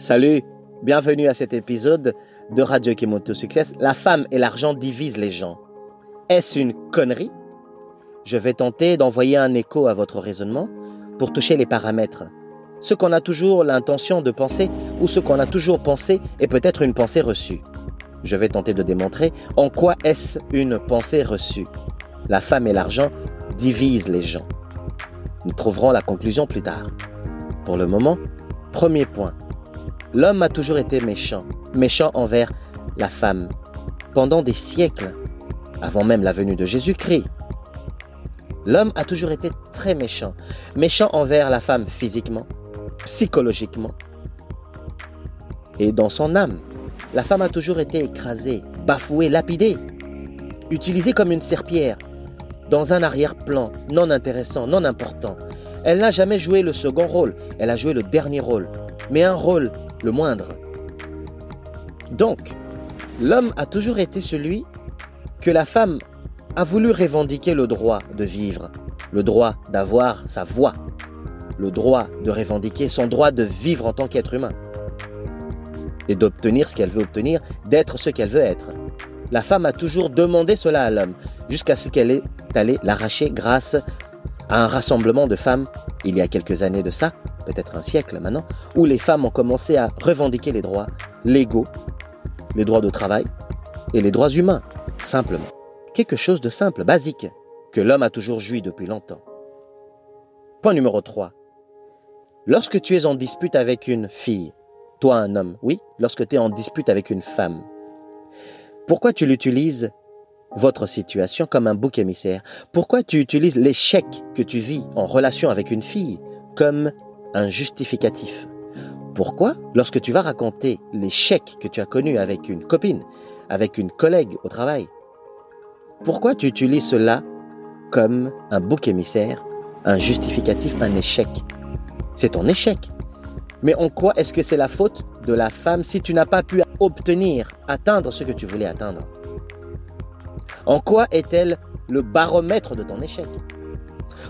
Salut, bienvenue à cet épisode de Radio Kimoto Success. La femme et l'argent divisent les gens. Est-ce une connerie? Je vais tenter d'envoyer un écho à votre raisonnement pour toucher les paramètres. Ce qu'on a toujours l'intention de penser ou ce qu'on a toujours pensé est peut-être une pensée reçue. Je vais tenter de démontrer en quoi est-ce une pensée reçue. La femme et l'argent divisent les gens. Nous trouverons la conclusion plus tard. Pour le moment, premier point. L'homme a toujours été méchant, méchant envers la femme, pendant des siècles, avant même la venue de Jésus-Christ. L'homme a toujours été très méchant, méchant envers la femme physiquement, psychologiquement et dans son âme. La femme a toujours été écrasée, bafouée, lapidée, utilisée comme une serpillère, dans un arrière-plan non intéressant, non important. Elle n'a jamais joué le second rôle, elle a joué le dernier rôle, mais un rôle le moindre. Donc, l'homme a toujours été celui que la femme a voulu revendiquer le droit de vivre, le droit d'avoir sa voix, le droit de revendiquer son droit de vivre en tant qu'être humain et d'obtenir ce qu'elle veut obtenir, d'être ce qu'elle veut être. La femme a toujours demandé cela à l'homme, jusqu'à ce qu'elle ait allé l'arracher grâce à un rassemblement de femmes, il y a quelques années de ça, peut-être un siècle maintenant, où les femmes ont commencé à revendiquer les droits légaux, les droits de travail et les droits humains, simplement. Quelque chose de simple, basique, que l'homme a toujours joui depuis longtemps. Point numéro 3. Lorsque tu es en dispute avec une fille, toi un homme, oui, lorsque tu es en dispute avec une femme, pourquoi tu l'utilises votre situation comme un bouc émissaire? Pourquoi tu utilises l'échec que tu vis en relation avec une fille comme un justificatif. Pourquoi, lorsque tu vas raconter l'échec que tu as connu avec une copine, avec une collègue au travail, pourquoi tu utilises cela comme un bouc émissaire, un justificatif, un échec? C'est ton échec. Mais en quoi est-ce que c'est la faute de la femme si tu n'as pas pu obtenir, atteindre ce que tu voulais atteindre? En quoi est-elle le baromètre de ton échec?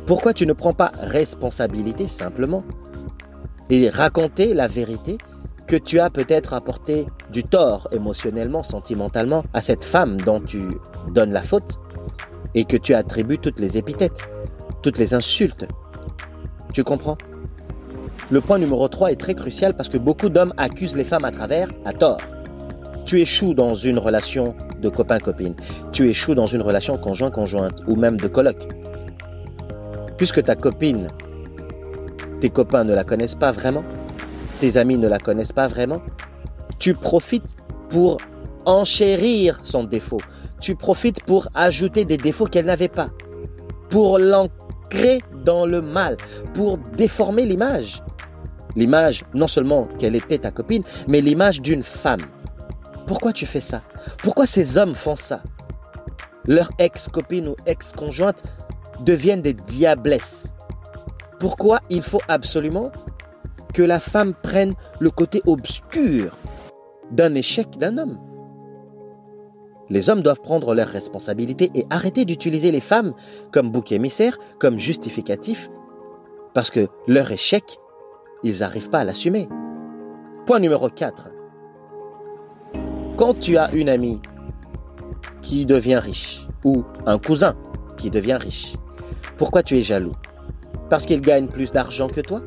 Pourquoi tu ne prends pas responsabilité simplement et raconter la vérité que tu as peut-être apporté du tort émotionnellement, sentimentalement à cette femme dont tu donnes la faute et que tu attribues toutes les épithètes, toutes les insultes? Tu comprends? Le point numéro 3 est très crucial parce que beaucoup d'hommes accusent les femmes à travers, à tort. Tu échoues dans une relation de copain-copine. Tu échoues dans une relation conjoint-conjointe ou même de Puisque ta copine, tes copains ne la connaissent pas vraiment, tes amis ne la connaissent pas vraiment, tu profites pour enchérir son défaut. Tu profites pour ajouter des défauts qu'elle n'avait pas. Pour l'ancrer dans le mal. Pour déformer l'image. L'image, non seulement qu'elle était ta copine, mais l'image d'une femme. Pourquoi tu fais ça? Pourquoi ces hommes font ça? Leur ex-copine ou ex-conjointe deviennent des diablesses. Pourquoi il faut absolument que la femme prenne le côté obscur d'un échec d'un homme? Les hommes doivent prendre leurs responsabilités et arrêter d'utiliser les femmes comme bouc émissaire, comme justificatif, parce que leur échec, ils n'arrivent pas à l'assumer. Point numéro 4. Quand tu as une amie qui devient riche ou un cousin qui devient riche, pourquoi tu es jaloux? Parce qu'il gagne plus d'argent que toi?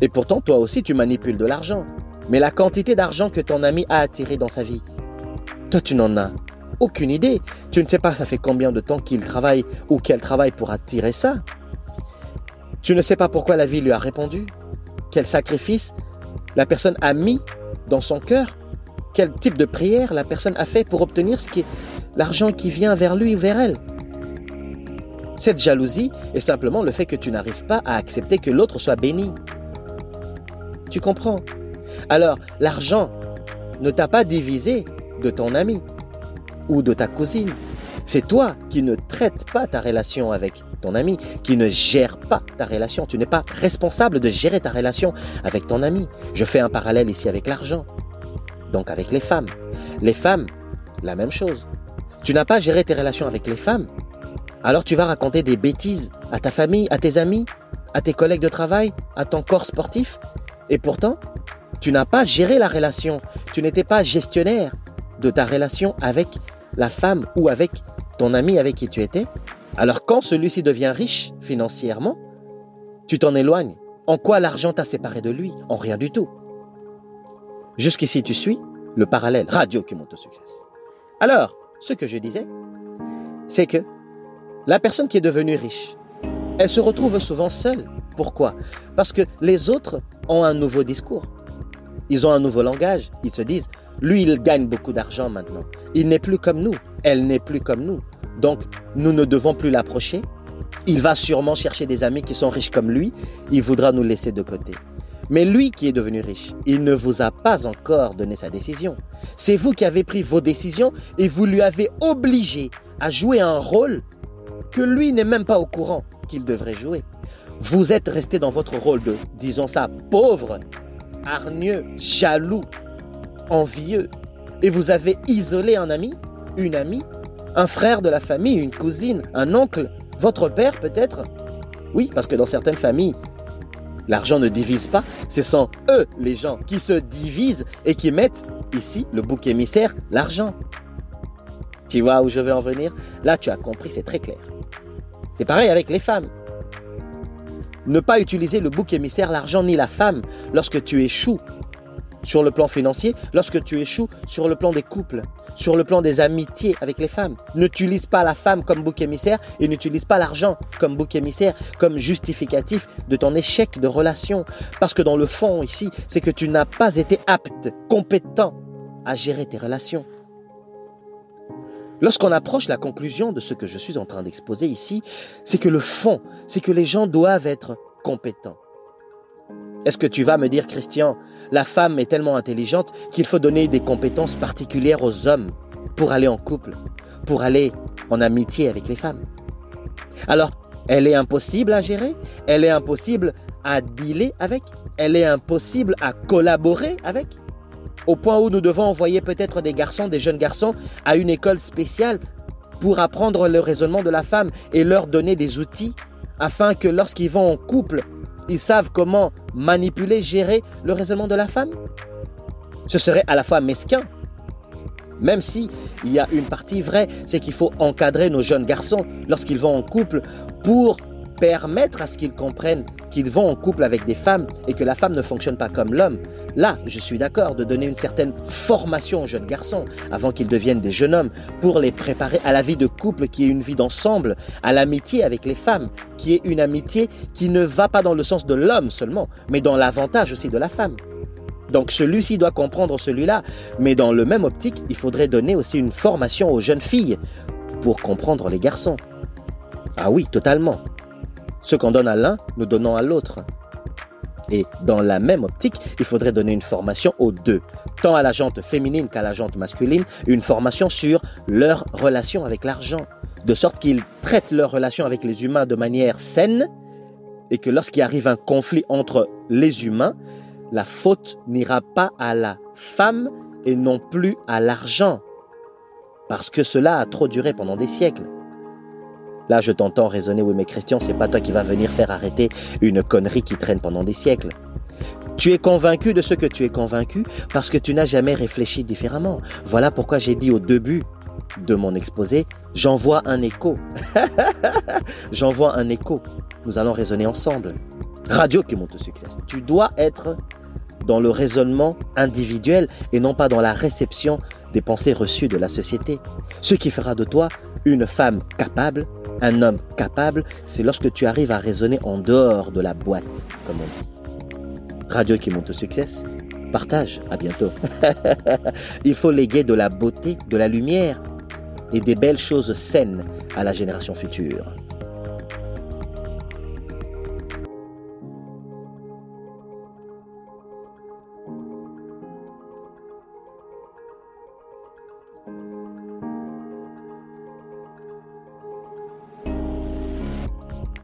Et pourtant, toi aussi, tu manipules de l'argent. Mais la quantité d'argent que ton ami a attiré dans sa vie, toi, tu n'en as aucune idée. Tu ne sais pas ça fait combien de temps qu'il travaille ou qu'elle travaille pour attirer ça. Tu ne sais pas pourquoi la vie lui a répondu, quel sacrifice la personne a mis dans son cœur quel type de prière la personne a fait pour obtenir ce l'argent qui vient vers lui ou vers elle. Cette jalousie est simplement le fait que tu n'arrives pas à accepter que l'autre soit béni. Tu comprends? Alors, l'argent ne t'a pas divisé de ton ami ou de ta cousine. C'est toi qui ne traites pas ta relation avec ton ami, qui ne gère pas ta relation. Tu n'es pas responsable de gérer ta relation avec ton ami. Je fais un parallèle ici avec l'argent donc avec les femmes. Les femmes, la même chose. Tu n'as pas géré tes relations avec les femmes, alors tu vas raconter des bêtises à ta famille, à tes amis, à tes collègues de travail, à ton corps sportif, et pourtant, Tu n'as pas géré la relation. Tu n'étais pas gestionnaire de ta relation avec la femme ou avec ton ami avec qui tu étais. Alors quand celui-ci devient riche financièrement, tu t'en éloignes. En quoi l'argent t'a séparé de lui? En rien du tout. Jusqu'ici, tu suis le parallèle radio qui monte au succès. Alors, ce que je disais, c'est que la personne qui est devenue riche, elle se retrouve souvent seule. Pourquoi? Parce que les autres ont un nouveau discours. Ils ont un nouveau langage. Ils se disent, lui, il gagne beaucoup d'argent maintenant. Il n'est plus comme nous. Elle n'est plus comme nous. Donc, nous ne devons plus l'approcher. Il va sûrement chercher des amis qui sont riches comme lui. Il voudra nous laisser de côté. Mais lui qui est devenu riche, il ne vous a pas encore donné sa décision. C'est vous qui avez pris vos décisions et vous lui avez obligé à jouer un rôle que lui n'est même pas au courant qu'il devrait jouer. Vous êtes resté dans votre rôle de, disons ça, pauvre, hargneux, jaloux, envieux, et vous avez isolé un ami, une amie, un frère de la famille, une cousine, un oncle, votre père peut-être? Oui, parce que dans certaines familles, l'argent ne divise pas, ce sont eux les gens qui se divisent et qui mettent ici le bouc émissaire, l'argent. Tu vois où je veux en venir? Là, tu as compris, c'est très clair. C'est pareil avec les femmes. Ne pas utiliser le bouc émissaire, l'argent ni la femme lorsque tu échoues sur le plan financier, lorsque tu échoues sur le plan des couples, sur le plan des amitiés avec les femmes. N'utilise pas la femme comme bouc émissaire et n'utilise pas l'argent comme bouc émissaire, comme justificatif de ton échec de relation. Parce que dans le fond ici, c'est que tu n'as pas été apte, compétent à gérer tes relations. Lorsqu'on approche la conclusion de ce que je suis en train d'exposer ici, c'est que le fond, c'est que les gens doivent être compétents. Est-ce que tu vas me dire, Christian, la femme est tellement intelligente qu'il faut donner des compétences particulières aux hommes pour aller en couple, pour aller en amitié avec les femmes? Alors, elle est impossible à gérer, elle est impossible à dealer avec, elle est impossible à collaborer avec, au point où nous devons envoyer peut-être des garçons, des jeunes garçons, à une école spéciale pour apprendre le raisonnement de la femme et leur donner des outils afin que lorsqu'ils vont en couple, ils savent comment manipuler, gérer le raisonnement de la femme. Ce serait à la fois mesquin, même si il y a une partie vraie, c'est qu'il faut encadrer nos jeunes garçons lorsqu'ils vont en couple pour permettre à ce qu'ils comprennent qu'ils vont en couple avec des femmes et que la femme ne fonctionne pas comme l'homme. Là, je suis d'accord de donner une certaine formation aux jeunes garçons avant qu'ils deviennent des jeunes hommes pour les préparer à la vie de couple qui est une vie d'ensemble, à l'amitié avec les femmes, qui est une amitié qui ne va pas dans le sens de l'homme seulement, mais dans l'avantage aussi de la femme. Donc celui-ci doit comprendre celui-là, mais dans le même optique, il faudrait donner aussi une formation aux jeunes filles pour comprendre les garçons. Ah oui, totalement. Ce qu'on donne à l'un, nous donnons à l'autre. Et dans la même optique, il faudrait donner une formation aux deux, tant à la jante féminine qu'à la jante masculine, une formation sur leur relation avec l'argent, de sorte qu'ils traitent leur relation avec les humains de manière saine, et que lorsqu'il arrive un conflit entre les humains, la faute n'ira pas à la femme et non plus à l'argent, parce que cela a trop duré pendant des siècles. Là, je t'entends raisonner, oui, mais Christian, c'est pas toi qui vas venir faire arrêter une connerie qui traîne pendant des siècles. Tu es convaincu de ce que tu es convaincu parce que tu n'as jamais réfléchi différemment. Voilà pourquoi j'ai dit au début de mon exposé, j'envoie un écho. j'envoie un écho. Nous allons raisonner ensemble. Radio qui monte au succès. Tu dois être dans le raisonnement individuel et non pas dans la réception des pensées reçues de la société. Ce qui fera de toi une femme capable un homme capable, c'est lorsque tu arrives à raisonner en dehors de la boîte, comme on dit. Radio qui monte au succès, partage, à bientôt. Il faut léguer de la beauté, de la lumière et des belles choses saines à la génération future.